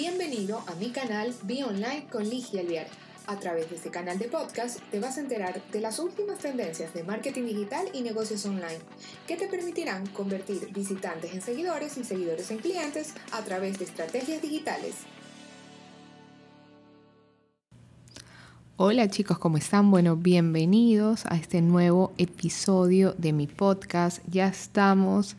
Bienvenido a mi canal Be Online con Ligia Alviar. A través de este canal de podcast te vas a enterar de las últimas tendencias de marketing digital y negocios online que te permitirán convertir visitantes en seguidores y seguidores en clientes a través de estrategias digitales. Hola chicos, ¿cómo están? Bueno, bienvenidos a este nuevo episodio de mi podcast. Ya estamos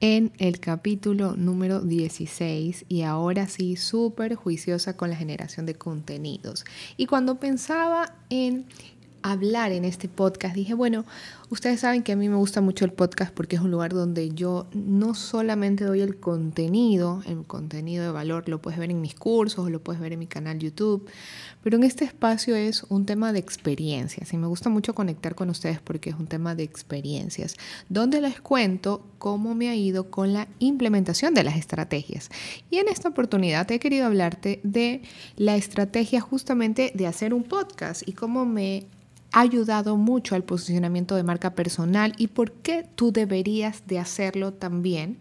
en el capítulo número 16 y ahora sí súper juiciosa con la generación de contenidos. Y cuando pensaba en hablar en este podcast, dije, bueno, ustedes saben que a mí me gusta mucho el podcast porque es un lugar donde yo no solamente doy el contenido, el contenido de valor, lo puedes ver en mis cursos, lo puedes ver en mi canal YouTube, pero en este espacio es un tema de experiencias y me gusta mucho conectar con ustedes porque es un tema de experiencias, donde les cuento cómo me ha ido con la implementación de las estrategias. Y en esta oportunidad he querido hablarte de la estrategia justamente de hacer un podcast y cómo me ha ayudado mucho al posicionamiento de marca personal y por qué tú deberías de hacerlo también.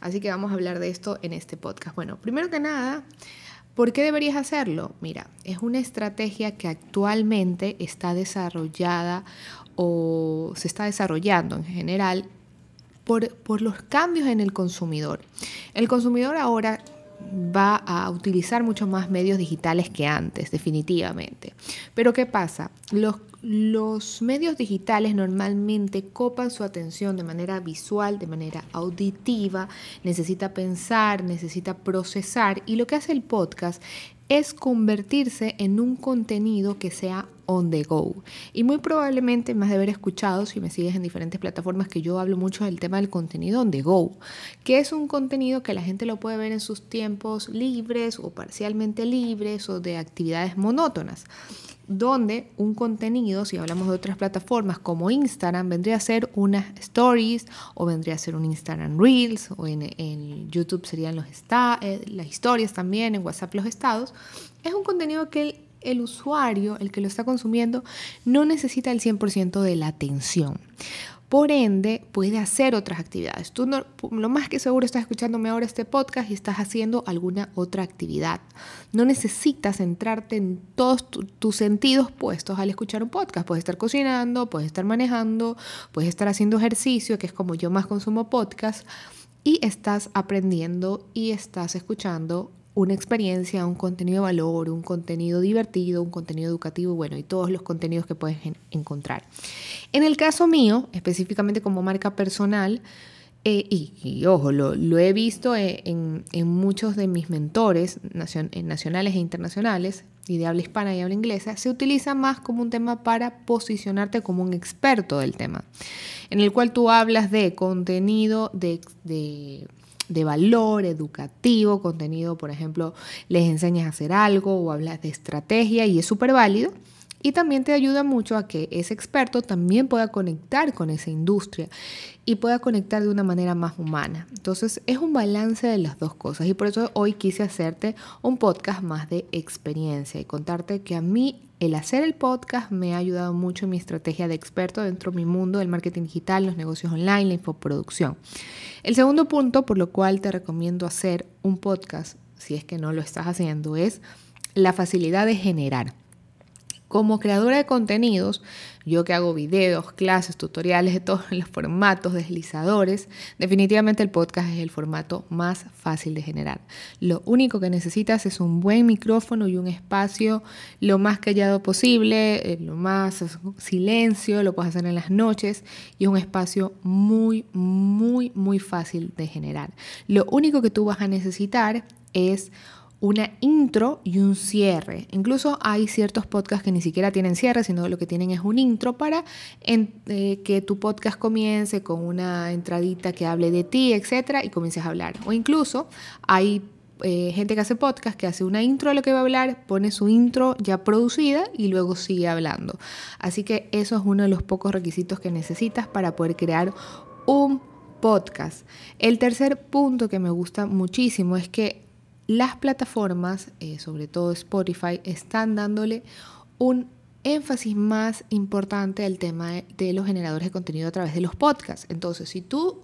Así que vamos a hablar de esto en este podcast. Bueno, primero que nada, ¿por qué deberías hacerlo? Mira, es una estrategia que actualmente está desarrollada o se está desarrollando en general por, por los cambios en el consumidor. El consumidor ahora va a utilizar mucho más medios digitales que antes, definitivamente. Pero ¿qué pasa? Los, los medios digitales normalmente copan su atención de manera visual, de manera auditiva, necesita pensar, necesita procesar y lo que hace el podcast es convertirse en un contenido que sea on the go. Y muy probablemente más de haber escuchado, si me sigues en diferentes plataformas, que yo hablo mucho del tema del contenido on the go, que es un contenido que la gente lo puede ver en sus tiempos libres o parcialmente libres o de actividades monótonas donde un contenido, si hablamos de otras plataformas como Instagram, vendría a ser unas stories o vendría a ser un Instagram Reels o en, YouTube serían los eh, las historias también, en WhatsApp los estados. Es un contenido que el usuario, el que lo está consumiendo, no necesita el 100% de la atención. Por ende, puede hacer otras actividades. Tú lo más que seguro estás escuchándome ahora este podcast y estás haciendo alguna otra actividad. No necesitas centrarte en todos tus sentidos puestos al escuchar un podcast. Puedes estar cocinando, puedes estar manejando, puedes estar haciendo ejercicio, que es como yo más consumo podcast, y estás aprendiendo y estás escuchando una experiencia, un contenido de valor, un contenido divertido, un contenido educativo, bueno, y todos los contenidos que puedes encontrar. En el caso mío, específicamente como marca personal, eh, y, ojo, lo, he visto eh, en, muchos de mis mentores nacionales e internacionales, y de habla hispana y habla inglesa, se utiliza más como un tema para posicionarte como un experto del tema, en el cual tú hablas de contenido, de valor educativo, contenido, por ejemplo, les enseñas a hacer algo o hablas de estrategia y es súper válido. Y también te ayuda mucho a que ese experto también pueda conectar con esa industria y pueda conectar de una manera más humana. Entonces es un balance de las dos cosas y por eso hoy quise hacerte un podcast más de experiencia y contarte que a mí el hacer el podcast me ha ayudado mucho en mi estrategia de experto dentro de mi mundo del marketing digital, los negocios online, la infoproducción. El segundo punto por lo cual te recomiendo hacer un podcast, si es que no lo estás haciendo, es la facilidad de generar. Como creadora de contenidos, yo que hago videos, clases, tutoriales de todos los formatos, deslizadores, definitivamente el podcast es el formato más fácil de generar. Lo único que necesitas es un buen micrófono y un espacio lo más callado posible, eh, lo más silencio, lo puedes hacer en las noches y un espacio muy, muy, muy fácil de generar. Lo único que tú vas a necesitar es una intro y un cierre. Incluso hay ciertos podcasts que ni siquiera tienen cierre, sino lo que tienen es un intro para eh, que tu podcast comience con una entradita que hable de ti, etcétera, y comiences a hablar. O incluso hay eh, gente que hace podcast que hace una intro de lo que va a hablar, pone su intro ya producida y luego sigue hablando. Así que eso es uno de los pocos requisitos que necesitas para poder crear un podcast. El tercer punto que me gusta muchísimo es que las plataformas, eh, sobre todo Spotify, están dándole un énfasis más importante al tema de, los generadores de contenido a través de los podcasts. Entonces, si tú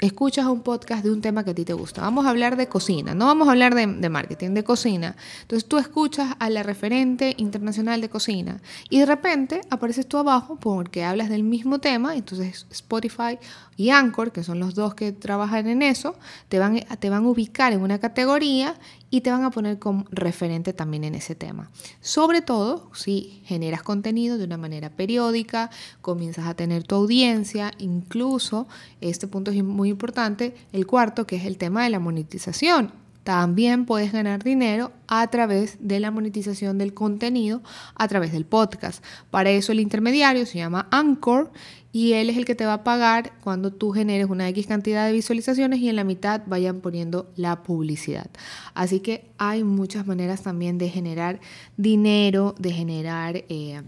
escuchas un podcast de un tema que a ti te gusta. Vamos a hablar de cocina, no vamos a hablar de, de, marketing, de cocina. Entonces tú escuchas a la referente internacional de cocina y de repente apareces tú abajo porque hablas del mismo tema. Entonces Spotify y Anchor, que son los dos que trabajan en eso, te van, te van a ubicar en una categoría y te van a poner como referente también en ese tema. Sobre todo si generas contenido de una manera periódica, comienzas a tener tu audiencia, incluso, este punto es muy importante, el cuarto que es el tema de la monetización. También puedes ganar dinero a través de la monetización del contenido, a través del podcast. Para eso el intermediario se llama Anchor y él es el que te va a pagar cuando tú generes una X cantidad de visualizaciones y en la mitad vayan poniendo la publicidad. Así que hay muchas maneras también de generar dinero, de generar eh,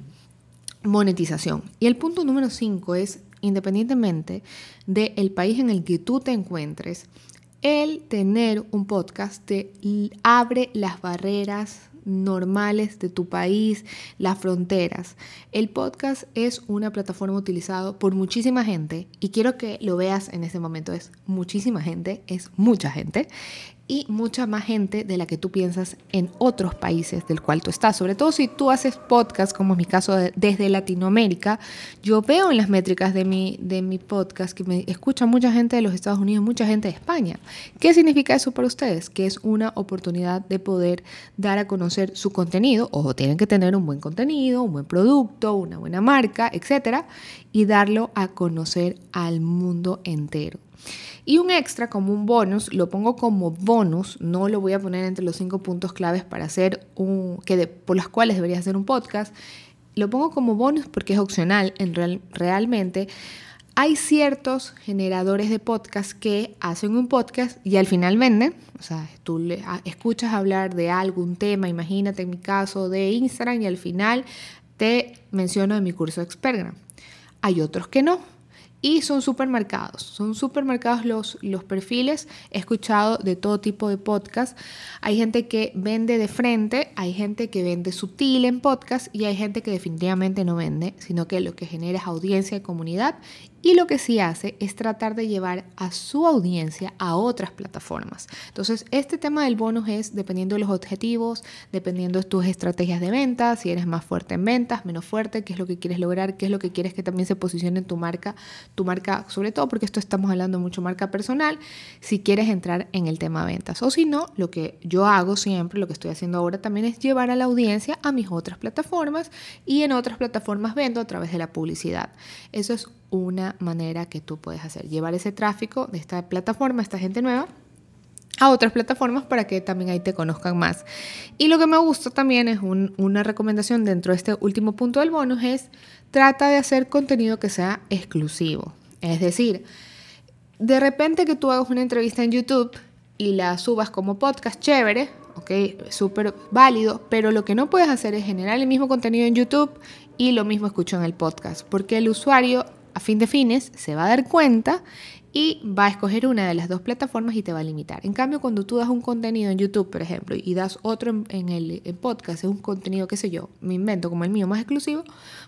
monetización. Y el punto número 5 es, independientemente del país en el que tú te encuentres, el tener un podcast te abre las barreras normales de tu país, las fronteras. El podcast es una plataforma utilizada por muchísima gente y quiero que lo veas en este momento. Es muchísima gente, es mucha gente y mucha más gente de la que tú piensas en otros países del cual tú estás. Sobre todo si tú haces podcast, como es mi caso desde Latinoamérica, yo veo en las métricas de mi, de mi podcast que me escucha mucha gente de los Estados Unidos, mucha gente de España. ¿Qué significa eso para ustedes? Que es una oportunidad de poder dar a conocer su contenido. Ojo, tienen que tener un buen contenido, un buen producto, una buena marca, etcétera, y darlo a conocer al mundo entero. Y un extra como un bonus, lo pongo como bonus, no lo voy a poner entre los cinco puntos claves para hacer un, que por las cuales deberías hacer un podcast. Lo pongo como bonus porque es opcional, en real, realmente. Hay ciertos generadores de podcast que hacen un podcast y al final venden. O sea, tú escuchas hablar de algún tema, imagínate en mi caso de Instagram y al final te menciono de mi curso de Expertgram. Hay otros que no y son supermercados, son supermercados los, los perfiles. He escuchado de todo tipo de podcast. Hay gente que vende de frente, hay gente que vende sutil en podcast y hay gente que definitivamente no vende, sino que lo que genera es audiencia y comunidad y lo que sí hace es tratar de llevar a su audiencia a otras plataformas. Entonces, este tema del bonus es dependiendo de los objetivos, dependiendo de tus estrategias de ventas, si eres más fuerte en ventas, menos fuerte, qué es lo que quieres lograr, qué es lo que quieres que también se posicione en tu marca, tu marca, sobre todo porque esto estamos hablando mucho marca personal, si quieres entrar en el tema de ventas. O si no, lo que yo hago siempre, lo que estoy haciendo ahora también es llevar a la audiencia a mis otras plataformas y en otras plataformas vendo a través de la publicidad. Eso es una manera que tú puedes hacer, llevar ese tráfico de esta plataforma, esta gente nueva, a otras plataformas para que también ahí te conozcan más. Y lo que me gusta también es una recomendación dentro de este último punto del bonus es trata de hacer contenido que sea exclusivo. Es decir, de repente que tú hagas una entrevista en YouTube y la subas como podcast, chévere, ok, súper válido, pero lo que no puedes hacer es generar el mismo contenido en YouTube y lo mismo escucho en el podcast, porque el usuario a fin de fines se va a dar cuenta y va a escoger una de las dos plataformas y te va a limitar. En cambio, cuando tú das un contenido en YouTube, por ejemplo, y das otro en, el podcast, es un contenido, qué sé yo, me invento como el mío más exclusivo,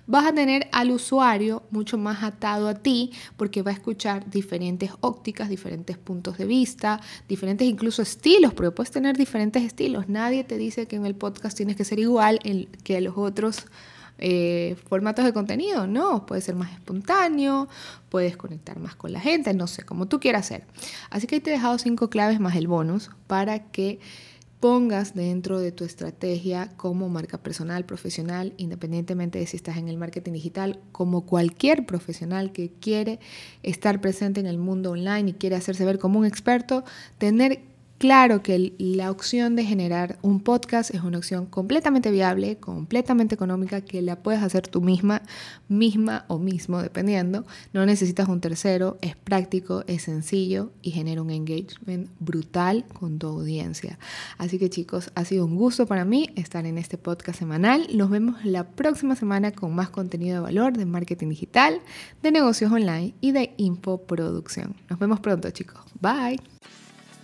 vas a tener al usuario mucho más atado a ti porque va a escuchar diferentes ópticas, diferentes puntos de vista, diferentes incluso estilos, porque puedes tener diferentes estilos. Nadie te dice que en el podcast tienes que ser igual que los otros eh, formatos de contenido, no, puede ser más espontáneo, puedes conectar más con la gente, no sé, como tú quieras hacer. Así que ahí te he dejado cinco claves más el bonus para que pongas dentro de tu estrategia como marca personal, profesional, independientemente de si estás en el marketing digital, como cualquier profesional que quiere estar presente en el mundo online y quiere hacerse ver como un experto, tener Claro que la opción de generar un podcast es una opción completamente viable, completamente económica, que la puedes hacer tú misma, misma o mismo, dependiendo. No necesitas un tercero, es práctico, es sencillo y genera un engagement brutal con tu audiencia. Así que chicos, ha sido un gusto para mí estar en este podcast semanal. Nos vemos la próxima semana con más contenido de valor de marketing digital, de negocios online y de infoproducción. Nos vemos pronto chicos. Bye.